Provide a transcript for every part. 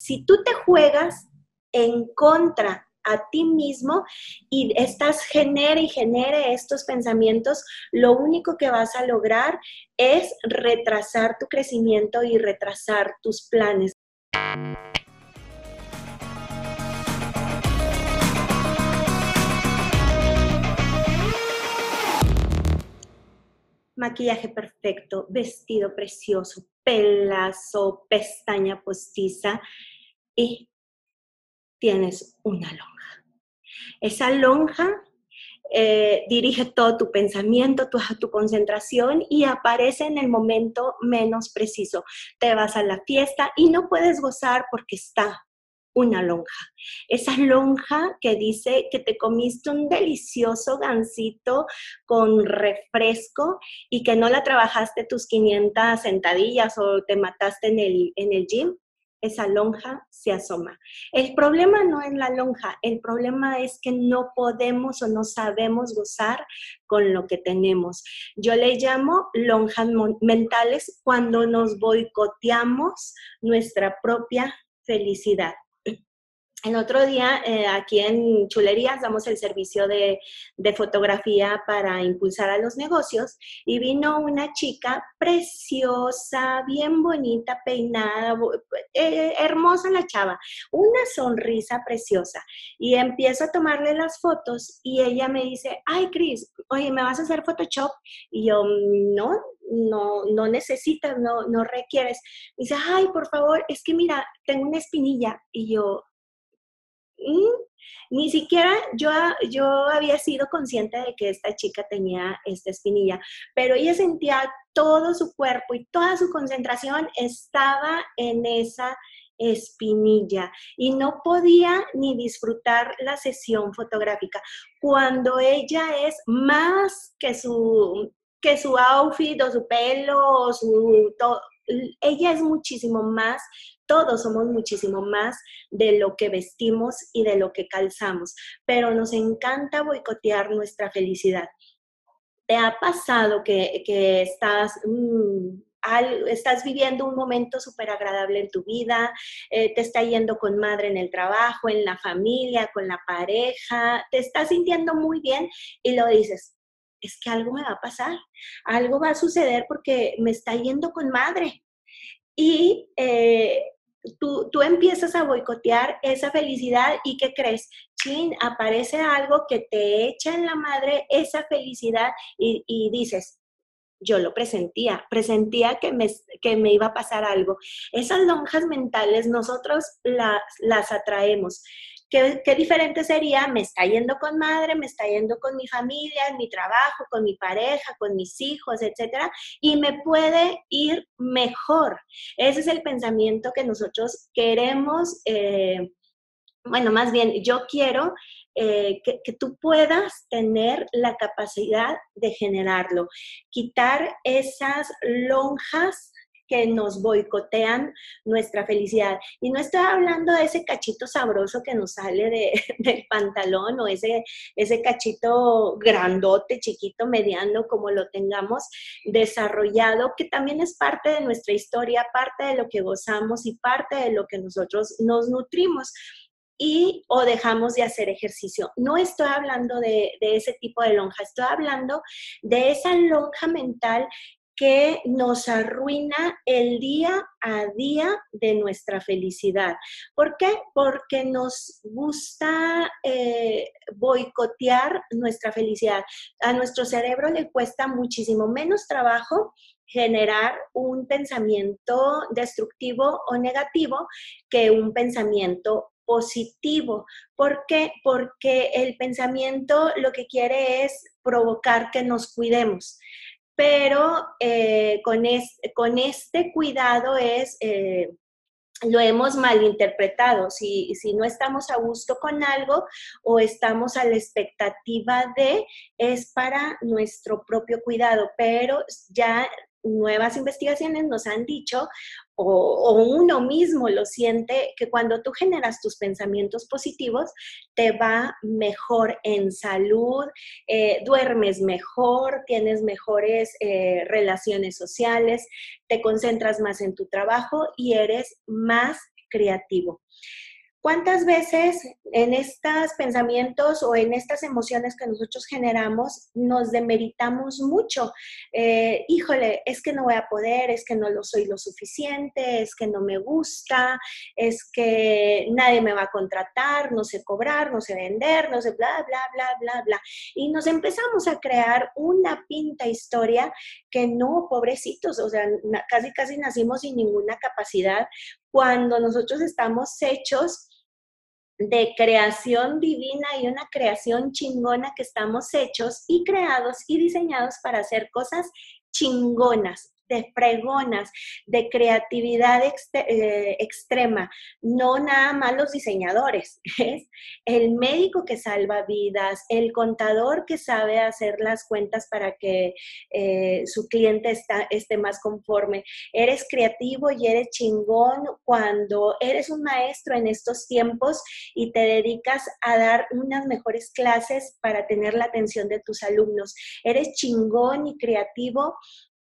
Si tú te juegas en contra a ti mismo y estás genere y genere estos pensamientos, lo único que vas a lograr es retrasar tu crecimiento y retrasar tus planes. maquillaje perfecto, vestido precioso, pelazo, pestaña postiza y tienes una lonja. Esa lonja eh, dirige todo tu pensamiento, toda tu concentración y aparece en el momento menos preciso. Te vas a la fiesta y no puedes gozar porque está una lonja. Esa lonja que dice que te comiste un delicioso gansito con refresco y que no la trabajaste tus 500 sentadillas o te mataste en el, en el gym, esa lonja se asoma. El problema no es la lonja, el problema es que no podemos o no sabemos gozar con lo que tenemos. Yo le llamo lonjas mentales cuando nos boicoteamos nuestra propia felicidad. El otro día, eh, aquí en Chulerías, damos el servicio de, fotografía para impulsar a los negocios y vino una chica preciosa, bien bonita, peinada, eh, hermosa la chava, una sonrisa preciosa. Y empiezo a tomarle las fotos y ella me dice, ay, Cris, oye, ¿me vas a hacer Photoshop? Y yo, no, no, no necesitas, no, no requieres. Dice, ay, por favor, es que mira, tengo una espinilla. Y yo, ni siquiera yo, yo había sido consciente de que esta chica tenía esta espinilla, pero ella sentía todo su cuerpo y toda su concentración estaba en esa espinilla y no podía ni disfrutar la sesión fotográfica. Cuando ella es más que su que su outfit o su pelo o su ella es muchísimo más todos somos muchísimo más de lo que vestimos y de lo que calzamos, pero nos encanta boicotear nuestra felicidad. ¿Te ha pasado que, estás... Mm, estás viviendo un momento súper agradable en tu vida, eh, te está yendo con madre en el trabajo, en la familia, con la pareja, te estás sintiendo muy bien y lo dices, es que algo me va a pasar, algo va a suceder porque me está yendo con madre. Y eh, tú, tú empiezas a boicotear esa felicidad y ¿qué crees? Chin, aparece algo que te echa en la madre esa felicidad y, dices, yo lo presentía, presentía que me, que me iba a pasar algo. Esas lonjas mentales nosotros las atraemos. ¿Qué, diferente sería? Me está yendo con madre, me está yendo con mi familia, en mi trabajo, con mi pareja, con mis hijos, etcétera, y me puede ir mejor. Ese es el pensamiento que nosotros queremos. Eh, bueno, más bien, yo quiero eh, que, que, tú puedas tener la capacidad de generarlo, quitar esas lonjas que nos boicotean nuestra felicidad. Y no estoy hablando de ese cachito sabroso que nos sale de, del pantalón o ese, ese cachito grandote, chiquito, mediano, como lo tengamos desarrollado, que también es parte de nuestra historia, parte de lo que gozamos y parte de lo que nosotros nos nutrimos y o dejamos de hacer ejercicio. No estoy hablando de, de, ese tipo de lonja, estoy hablando de esa lonja mental que nos arruina el día a día de nuestra felicidad. ¿Por qué? Porque nos gusta eh, boicotear nuestra felicidad. A nuestro cerebro le cuesta muchísimo menos trabajo generar un pensamiento destructivo o negativo que un pensamiento positivo. ¿Por qué? Porque el pensamiento lo que quiere es provocar que nos cuidemos pero eh, con, con, este cuidado es, eh, lo hemos malinterpretado. Si, si no estamos a gusto con algo o estamos a la expectativa de, es para nuestro propio cuidado, pero ya nuevas investigaciones nos han dicho, o, uno mismo lo siente, que cuando tú generas tus pensamientos positivos, te va mejor en salud, eh, duermes mejor, tienes mejores eh, relaciones sociales, te concentras más en tu trabajo y eres más creativo. ¿Cuántas veces en estos pensamientos o en estas emociones que nosotros generamos nos demeritamos mucho? Eh, híjole, es que no voy a poder, es que no lo soy lo suficiente, es que no me gusta, es que nadie me va a contratar, no sé cobrar, no sé vender, no sé bla, bla, bla, bla, bla. Y nos empezamos a crear una pinta historia que no, pobrecitos, o sea, casi, casi nacimos sin ninguna capacidad cuando nosotros estamos hechos de creación divina y una creación chingona que estamos hechos y creados y diseñados para hacer cosas chingonas, de fregonas, de creatividad eh, extrema, no nada más los diseñadores, es el médico que salva vidas, el contador que sabe hacer las cuentas para que eh, su cliente está, esté más conforme. Eres creativo y eres chingón cuando eres un maestro en estos tiempos y te dedicas a dar unas mejores clases para tener la atención de tus alumnos. Eres chingón y creativo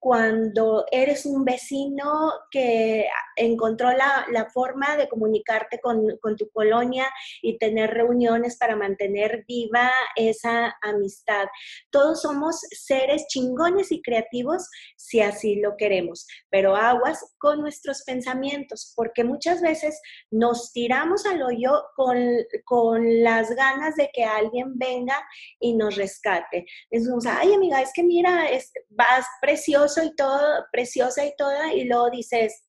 cuando eres un vecino que encontró la, forma de comunicarte con, tu colonia y tener reuniones para mantener viva esa amistad. Todos somos seres chingones y creativos si así lo queremos, pero aguas con nuestros pensamientos, porque muchas veces nos tiramos al hoyo con, con las ganas de que alguien venga y nos rescate. Decimos, ay amiga, es que mira, es, vas precioso y todo, preciosa y toda, y luego dices,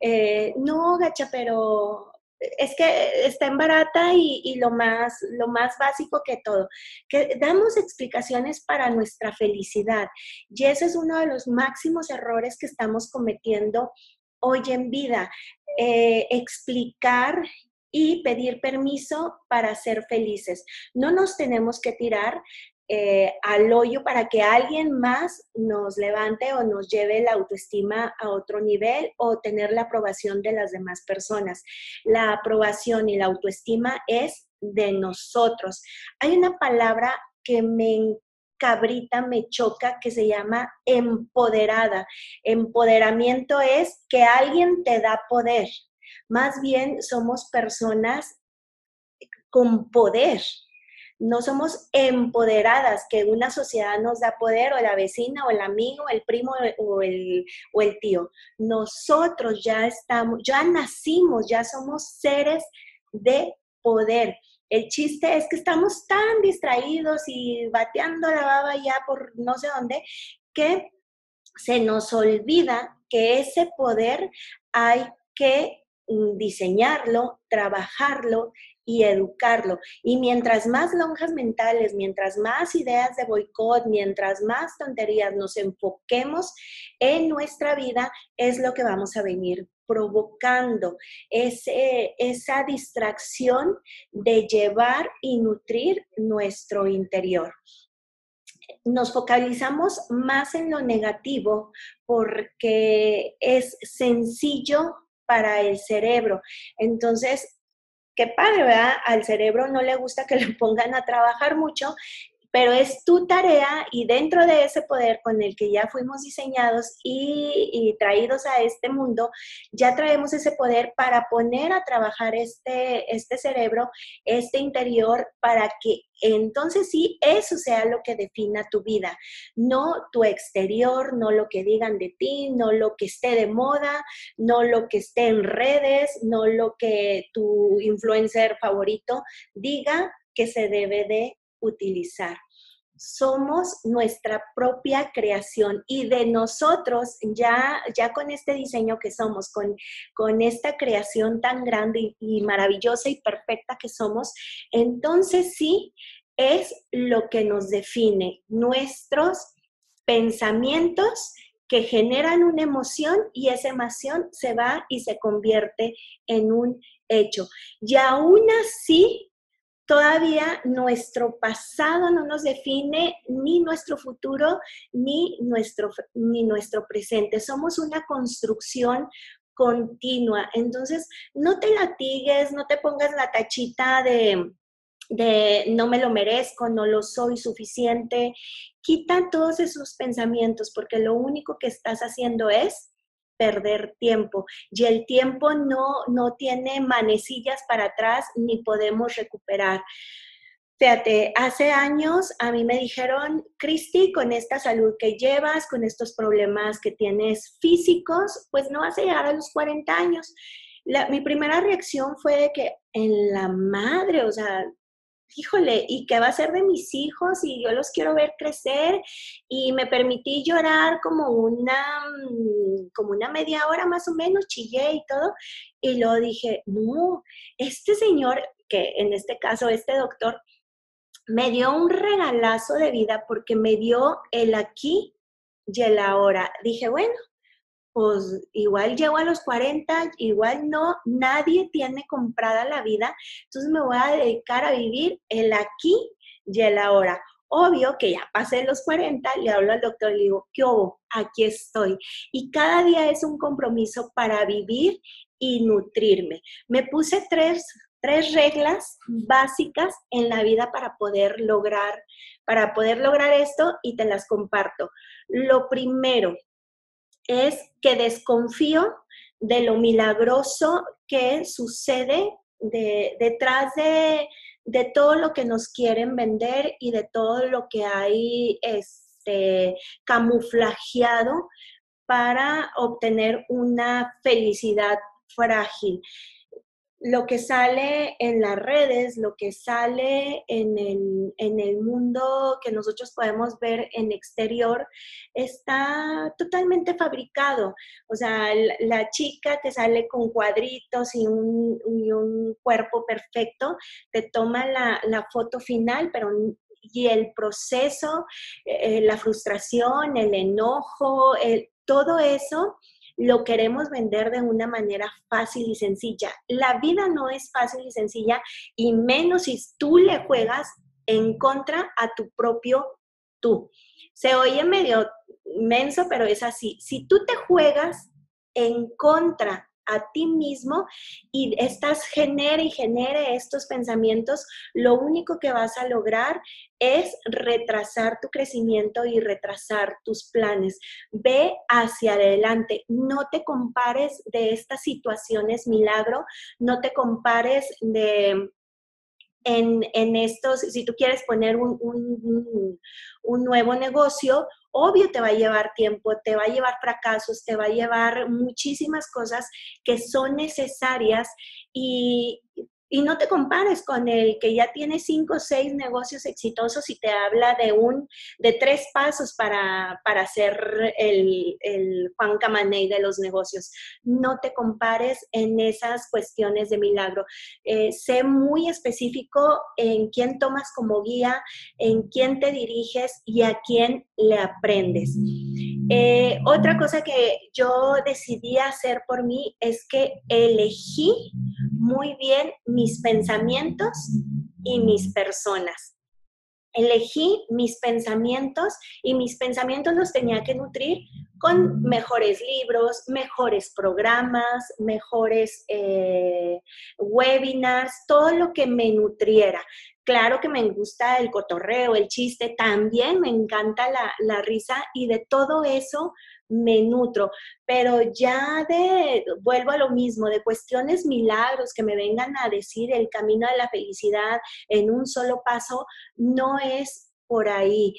eh, no, gacha, pero es que está en barata y, lo, más, lo más básico que todo, que damos explicaciones para nuestra felicidad. Y ese es uno de los máximos errores que estamos cometiendo hoy en vida. Eh, explicar y pedir permiso para ser felices. No nos tenemos que tirar eh, al hoyo para que alguien más nos levante o nos lleve la autoestima a otro nivel o tener la aprobación de las demás personas. La aprobación y la autoestima es de nosotros. Hay una palabra que me cabrita, me choca, que se llama empoderada. Empoderamiento es que alguien te da poder. Más bien somos personas con poder, no somos empoderadas, que una sociedad nos da poder, o la vecina, o el amigo, el primo, o el, o el tío. Nosotros ya estamos, ya nacimos, ya somos seres de poder. El chiste es que estamos tan distraídos y bateando la baba ya por no sé dónde, que se nos olvida que ese poder hay que diseñarlo, trabajarlo y educarlo. Y mientras más lonjas mentales, mientras más ideas de boicot, mientras más tonterías nos enfoquemos en nuestra vida, es lo que vamos a venir provocando ese, esa distracción de llevar y nutrir nuestro interior nos focalizamos más en lo negativo porque es sencillo para el cerebro. Entonces, qué padre, ¿verdad? Al cerebro no le gusta que le pongan a trabajar mucho pero es tu tarea y dentro de ese poder con el que ya fuimos diseñados y, traídos a este mundo, ya traemos ese poder para poner a trabajar este, este cerebro, este interior, para que entonces sí, eso sea lo que defina tu vida, no tu exterior, no lo que digan de ti, no lo que esté de moda, no lo que esté en redes, no lo que tu influencer favorito diga que se debe de utilizar. Somos nuestra propia creación y de nosotros, ya, ya con este diseño que somos, con, con esta creación tan grande y, maravillosa y perfecta que somos, entonces sí es lo que nos define, nuestros pensamientos que generan una emoción y esa emoción se va y se convierte en un hecho. Y aún así, todavía nuestro pasado no nos define ni nuestro futuro ni nuestro, ni nuestro presente. Somos una construcción continua. Entonces, no te latigues, no te pongas la tachita de, de no me lo merezco, no lo soy suficiente. Quita todos esos pensamientos porque lo único que estás haciendo es perder tiempo y el tiempo no, no tiene manecillas para atrás ni podemos recuperar. Fíjate, hace años a mí me dijeron, Cristi, con esta salud que llevas, con estos problemas que tienes físicos, pues no vas a llegar a los 40 años. mi primera reacción fue de que en la madre, o sea, híjole, ¿y qué va a ser de mis hijos? Y yo los quiero ver crecer. Y me permití llorar como una, mm, como una media hora más o menos, chillé y todo. Y luego dije, no, este señor, que en este caso, este doctor, me dio un regalazo de vida porque me dio el aquí y el ahora. Dije, bueno, pues igual llego a los 40, igual no, nadie tiene comprada la vida, entonces me voy a dedicar a vivir el aquí y el ahora. Obvio que ya pasé los 40, le hablo al doctor y le digo, ¿qué? Aquí estoy. Y cada día es un compromiso para vivir y nutrirme. Me puse tres tres reglas básicas en la vida para poder lograr, para poder lograr esto y te las comparto. Lo primero es que desconfío de lo milagroso que sucede detrás de, de, todo lo que nos quieren vender y de todo lo que hay este, camuflajeado para obtener una felicidad frágil lo que sale en las redes, lo que sale en el, mundo que nosotros podemos ver en exterior, está totalmente fabricado. O sea, la, chica que sale con cuadritos y un, cuerpo perfecto, te toma la, foto final, pero y el proceso, eh, la frustración, el enojo, todo eso lo queremos vender de una manera fácil y sencilla. La vida no es fácil y sencilla y menos si tú le juegas en contra a tu propio tú. Se oye medio menso, pero es así. Si tú te juegas en contra a ti mismo y estás genere y genere estos pensamientos, lo único que vas a lograr es retrasar tu crecimiento y retrasar tus planes. Ve hacia adelante, no te compares de estas situaciones milagro, no te compares de en, estos, si tú quieres poner un, un, nuevo negocio, obvio te va a llevar tiempo, te va a llevar fracasos, te va a llevar muchísimas cosas que son necesarias y y no te compares con el que ya tiene cinco o seis negocios exitosos y te habla de un, de tres pasos para, para ser el, Juan Camaney de los negocios. No te compares en esas cuestiones de milagro. Eh, sé muy específico en quién tomas como guía, en quién te diriges y a quién le aprendes. Eh, otra cosa que yo decidí hacer por mí es que elegí muy bien mis pensamientos y mis personas. Elegí mis pensamientos y mis pensamientos los tenía que nutrir con mejores libros, mejores programas, mejores eh, webinars, todo lo que me nutriera. Claro que me gusta el cotorreo, el chiste, también me encanta la, la risa y de todo eso me nutro, pero ya de, vuelvo a lo mismo, de cuestiones milagros que me vengan a decir el camino de la felicidad en un solo paso, no es por ahí.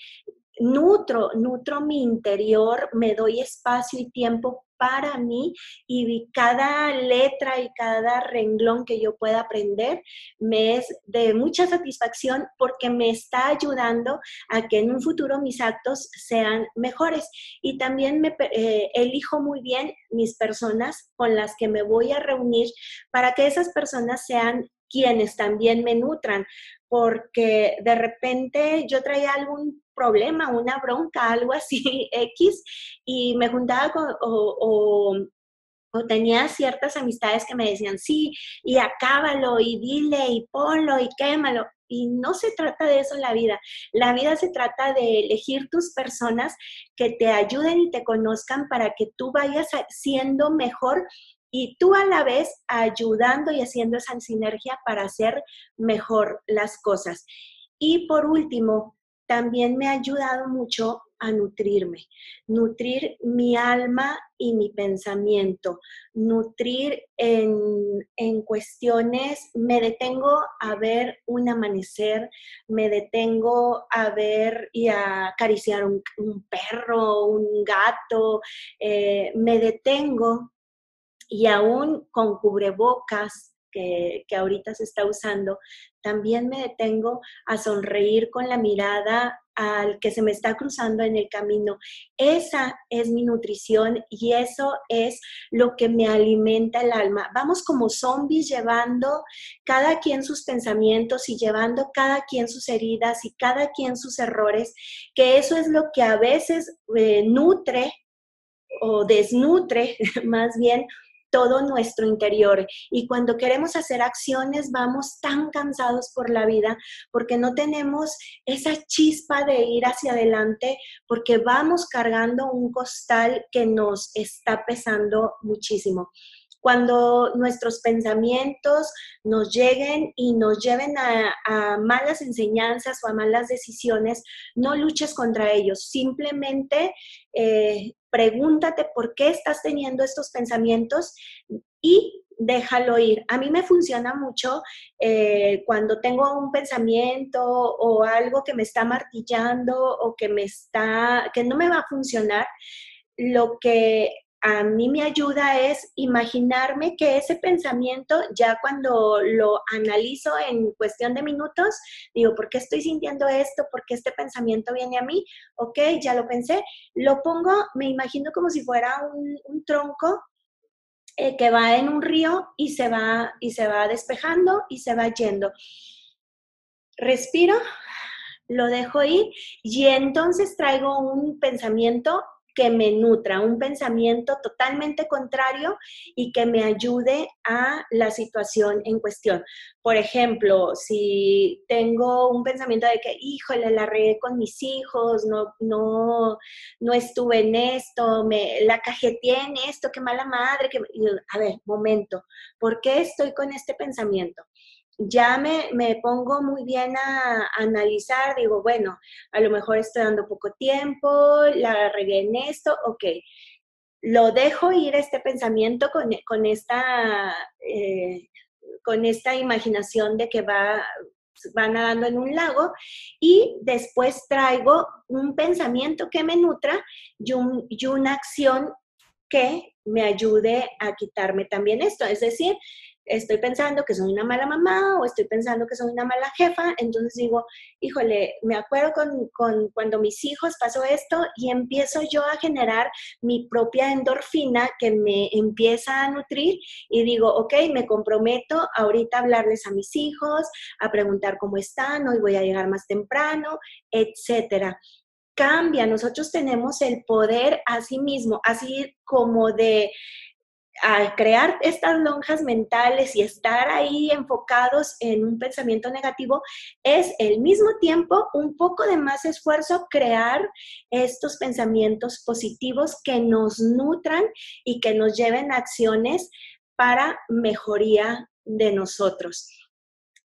Nutro, nutro mi interior, me doy espacio y tiempo para mí y cada letra y cada renglón que yo pueda aprender me es de mucha satisfacción porque me está ayudando a que en un futuro mis actos sean mejores. Y también me eh, elijo muy bien mis personas con las que me voy a reunir para que esas personas sean quienes también me nutran, porque de repente yo traía algún problema, una bronca, algo así X, y me juntaba con, o, o, tenía ciertas amistades que me decían, sí, y acábalo, y dile, y ponlo, y quémalo. Y no se trata de eso en la vida. La vida se trata de elegir tus personas que te ayuden y te conozcan para que tú vayas siendo mejor y tú a la vez ayudando y haciendo esa sinergia para hacer mejor las cosas. Y por último, también me ha ayudado mucho a nutrirme, nutrir mi alma y mi pensamiento, nutrir en, cuestiones, me detengo a ver un amanecer, me detengo a ver y a acariciar un, perro, un gato, eh, me detengo y aún con cubrebocas, que, que, ahorita se está usando, también me detengo a sonreír con la mirada al que se me está cruzando en el camino. Esa es mi nutrición y eso es lo que me alimenta el alma. Vamos como zombies llevando cada quien sus pensamientos y llevando cada quien sus heridas y cada quien sus errores, que eso es lo que a veces eh, nutre o desnutre más bien todo nuestro interior. Y cuando queremos hacer acciones, vamos tan cansados por la vida porque no tenemos esa chispa de ir hacia adelante, porque vamos cargando un costal que nos está pesando muchísimo cuando nuestros pensamientos nos lleguen y nos lleven a, malas enseñanzas o a malas decisiones, no luches contra ellos, simplemente eh, pregúntate por qué estás teniendo estos pensamientos y déjalo ir. A mí me funciona mucho eh, cuando tengo un pensamiento o algo que me está martillando o que me está, que no me va a funcionar. Lo que a mí me ayuda es imaginarme que ese pensamiento, ya cuando lo analizo en cuestión de minutos, digo, ¿por qué estoy sintiendo esto? ¿Por qué este pensamiento viene a mí? Ok, ya lo pensé, lo pongo, me imagino como si fuera un, tronco eh, que va en un río y se va, y se va despejando y se va yendo. Respiro, lo dejo ir y entonces traigo un pensamiento que me nutra, un pensamiento totalmente contrario y que me ayude a la situación en cuestión. Por ejemplo, si tengo un pensamiento de que, híjole, la regué con mis hijos, no, no, no estuve en esto, me, la cajeteé en esto, qué mala madre, que, a ver, momento, ¿por qué estoy con este pensamiento? Ya me, pongo muy bien a, analizar, digo, bueno, a lo mejor estoy dando poco tiempo, la regué en esto, ok. Lo dejo ir este pensamiento con, esta, eh, con esta imaginación de que va, va nadando en un lago y después traigo un pensamiento que me nutra y, y una acción que me ayude a quitarme también esto. Es decir, estoy pensando que soy una mala mamá o estoy pensando que soy una mala jefa, entonces digo, híjole, me acuerdo con, cuando mis hijos pasó esto y empiezo yo a generar mi propia endorfina que me empieza a nutrir y digo, ok, me comprometo ahorita a hablarles a mis hijos, a preguntar cómo están, hoy voy a llegar más temprano, etcétera. Cambia, nosotros tenemos el poder a sí mismo, así como de al crear estas lonjas mentales y estar ahí enfocados en un pensamiento negativo, es al mismo tiempo un poco de más esfuerzo crear estos pensamientos positivos que nos nutran y que nos lleven a acciones para mejoría de nosotros.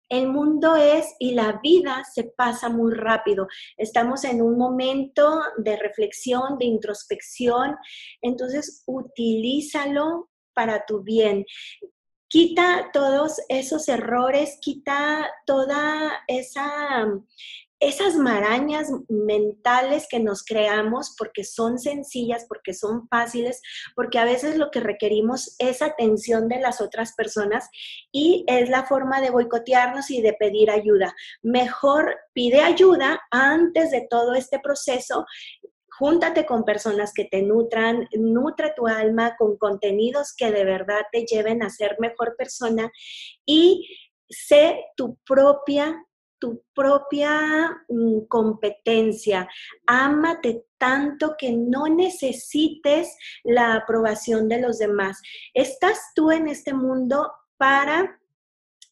El mundo es y la vida se pasa muy rápido. Estamos en un momento de reflexión, de introspección. Entonces, utilízalo para tu bien. Quita todos esos errores, quita toda esa esas marañas mentales que nos creamos porque son sencillas, porque son fáciles, porque a veces lo que requerimos es atención de las otras personas y es la forma de boicotearnos y de pedir ayuda. Mejor pide ayuda antes de todo este proceso júntate con personas que te nutran, nutre tu alma con contenidos que de verdad te lleven a ser mejor persona y sé tu propia tu propia mm, competencia. Ámate tanto que no necesites la aprobación de los demás. Estás tú en este mundo para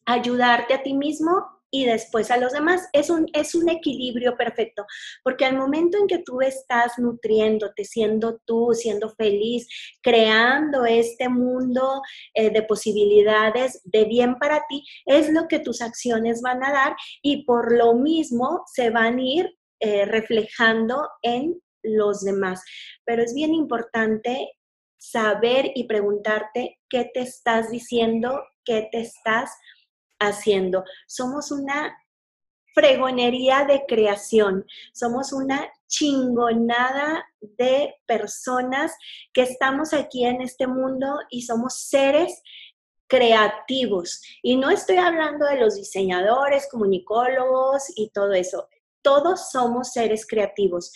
ayudarte a ti mismo y después a los demás. Es un, es un equilibrio perfecto, porque al momento en que tú estás nutriéndote, siendo tú, siendo feliz, creando este mundo eh, de posibilidades de bien para ti, es lo que tus acciones van a dar y por lo mismo se van a ir eh, reflejando en los demás. Pero es bien importante saber y preguntarte qué te estás diciendo, qué te estás haciendo. Somos una fregonería de creación, somos una chingonada de personas que estamos aquí en este mundo y somos seres creativos. Y no estoy hablando de los diseñadores, comunicólogos y todo eso. Todos somos seres creativos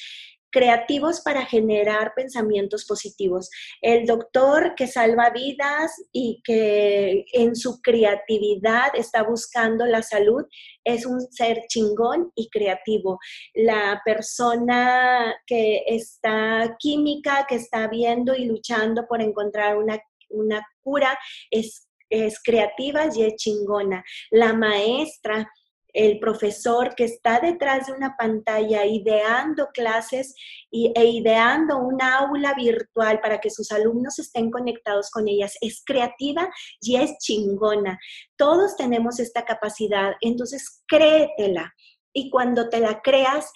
creativos para generar pensamientos positivos. El doctor que salva vidas y que en su creatividad está buscando la salud es un ser chingón y creativo. La persona que está química, que está viendo y luchando por encontrar una, cura, es creativa y es chingona. La maestra el profesor que está detrás de una pantalla ideando clases e ideando un aula virtual para que sus alumnos estén conectados con ellas es creativa y es chingona. Todos tenemos esta capacidad, entonces créetela. Y cuando te la creas,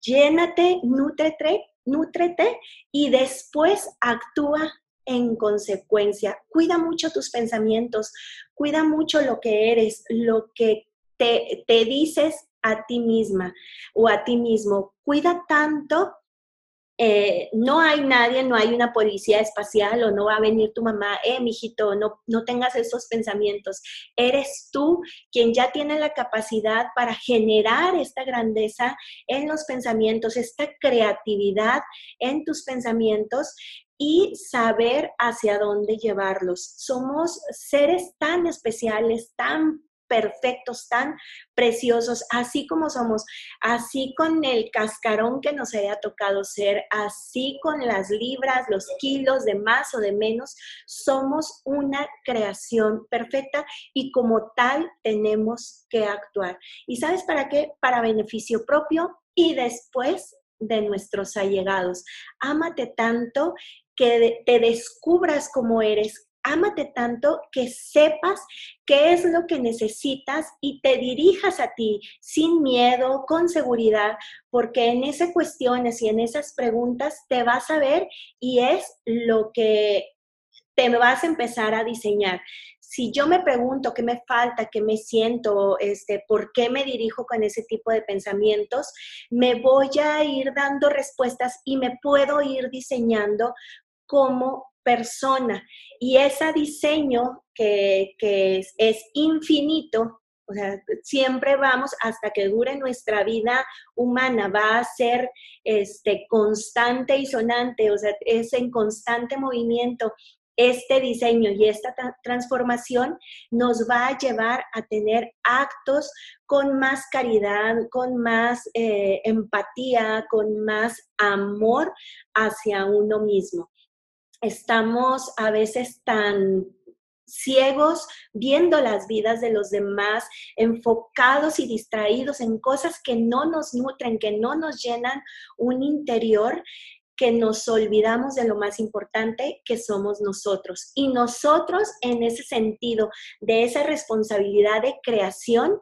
llénate, nútrete, nútrete y después actúa en consecuencia. Cuida mucho tus pensamientos, cuida mucho lo que eres, lo que te, dices a ti misma o a ti mismo, cuida tanto eh, no hay nadie, no hay una policía espacial o no va a venir tu mamá, eh, mijito, no, no tengas esos pensamientos. Eres tú quien ya tiene la capacidad para generar esta grandeza en los pensamientos, esta creatividad en tus pensamientos y saber hacia dónde llevarlos. Somos seres tan especiales, tan perfectos, tan preciosos, así como somos, así con el cascarón que nos haya tocado ser, así con las libras, los kilos de más o de menos, somos una creación perfecta y como tal tenemos que actuar. ¿Y sabes para qué? Para beneficio propio y después de nuestros allegados. Ámate tanto que te descubras como eres, ámate tanto que sepas qué es lo que necesitas y te dirijas a ti sin miedo, con seguridad, porque en esas cuestiones y en esas preguntas te vas a ver y es lo que te vas a empezar a diseñar. Si yo me pregunto qué me falta, qué me siento, este, por qué me dirijo con ese tipo de pensamientos, me voy a ir dando respuestas y me puedo ir diseñando como persona. Y ese diseño que, es, infinito, o sea, siempre vamos hasta que dure nuestra vida humana, va a ser este, constante y sonante, o sea, es en constante movimiento. Este diseño y esta transformación nos va a llevar a tener actos con más caridad, con más eh, empatía, con más amor hacia uno mismo estamos a veces tan ciegos viendo las vidas de los demás, enfocados y distraídos en cosas que no nos nutren, que no nos llenan un interior, que nos olvidamos de lo más importante que somos nosotros. Y nosotros en ese sentido, de esa responsabilidad de creación,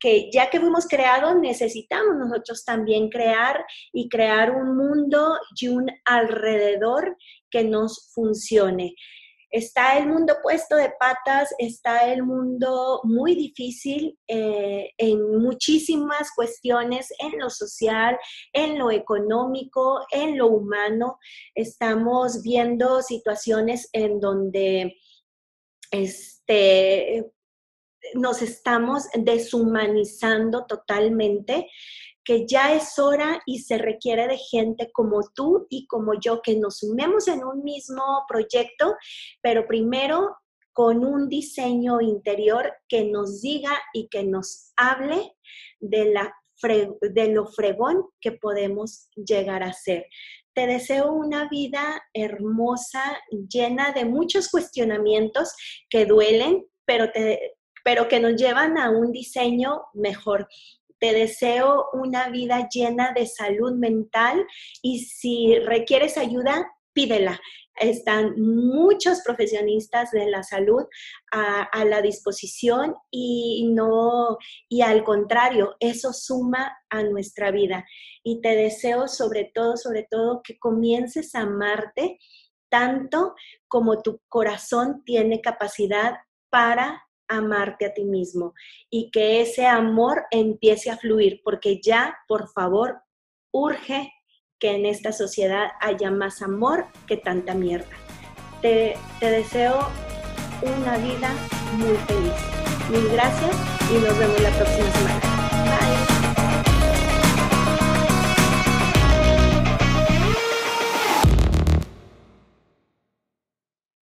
que ya que fuimos creados, necesitamos nosotros también crear y crear un mundo y un alrededor que nos funcione. Está el mundo puesto de patas, está el mundo muy difícil eh, en muchísimas cuestiones, en lo social, en lo económico, en lo humano. Estamos viendo situaciones en donde este, nos estamos deshumanizando totalmente que ya es hora y se requiere de gente como tú y como yo, que nos sumemos en un mismo proyecto, pero primero con un diseño interior que nos diga y que nos hable de, la de lo fregón que podemos llegar a ser. Te deseo una vida hermosa, llena de muchos cuestionamientos que duelen, pero, te, pero que nos llevan a un diseño mejor. Te deseo una vida llena de salud mental y si requieres ayuda, pídela. están muchos profesionistas de la salud a, la disposición y no, y al contrario, eso suma a nuestra vida. Y te deseo sobre todo, sobre todo, que comiences a amarte tanto como tu corazón tiene capacidad para amarte a ti mismo y que ese amor empiece a fluir, porque ya, por favor, urge que en esta sociedad haya más amor que tanta mierda. Te, te deseo una vida muy feliz. Mil gracias y nos vemos la próxima semana.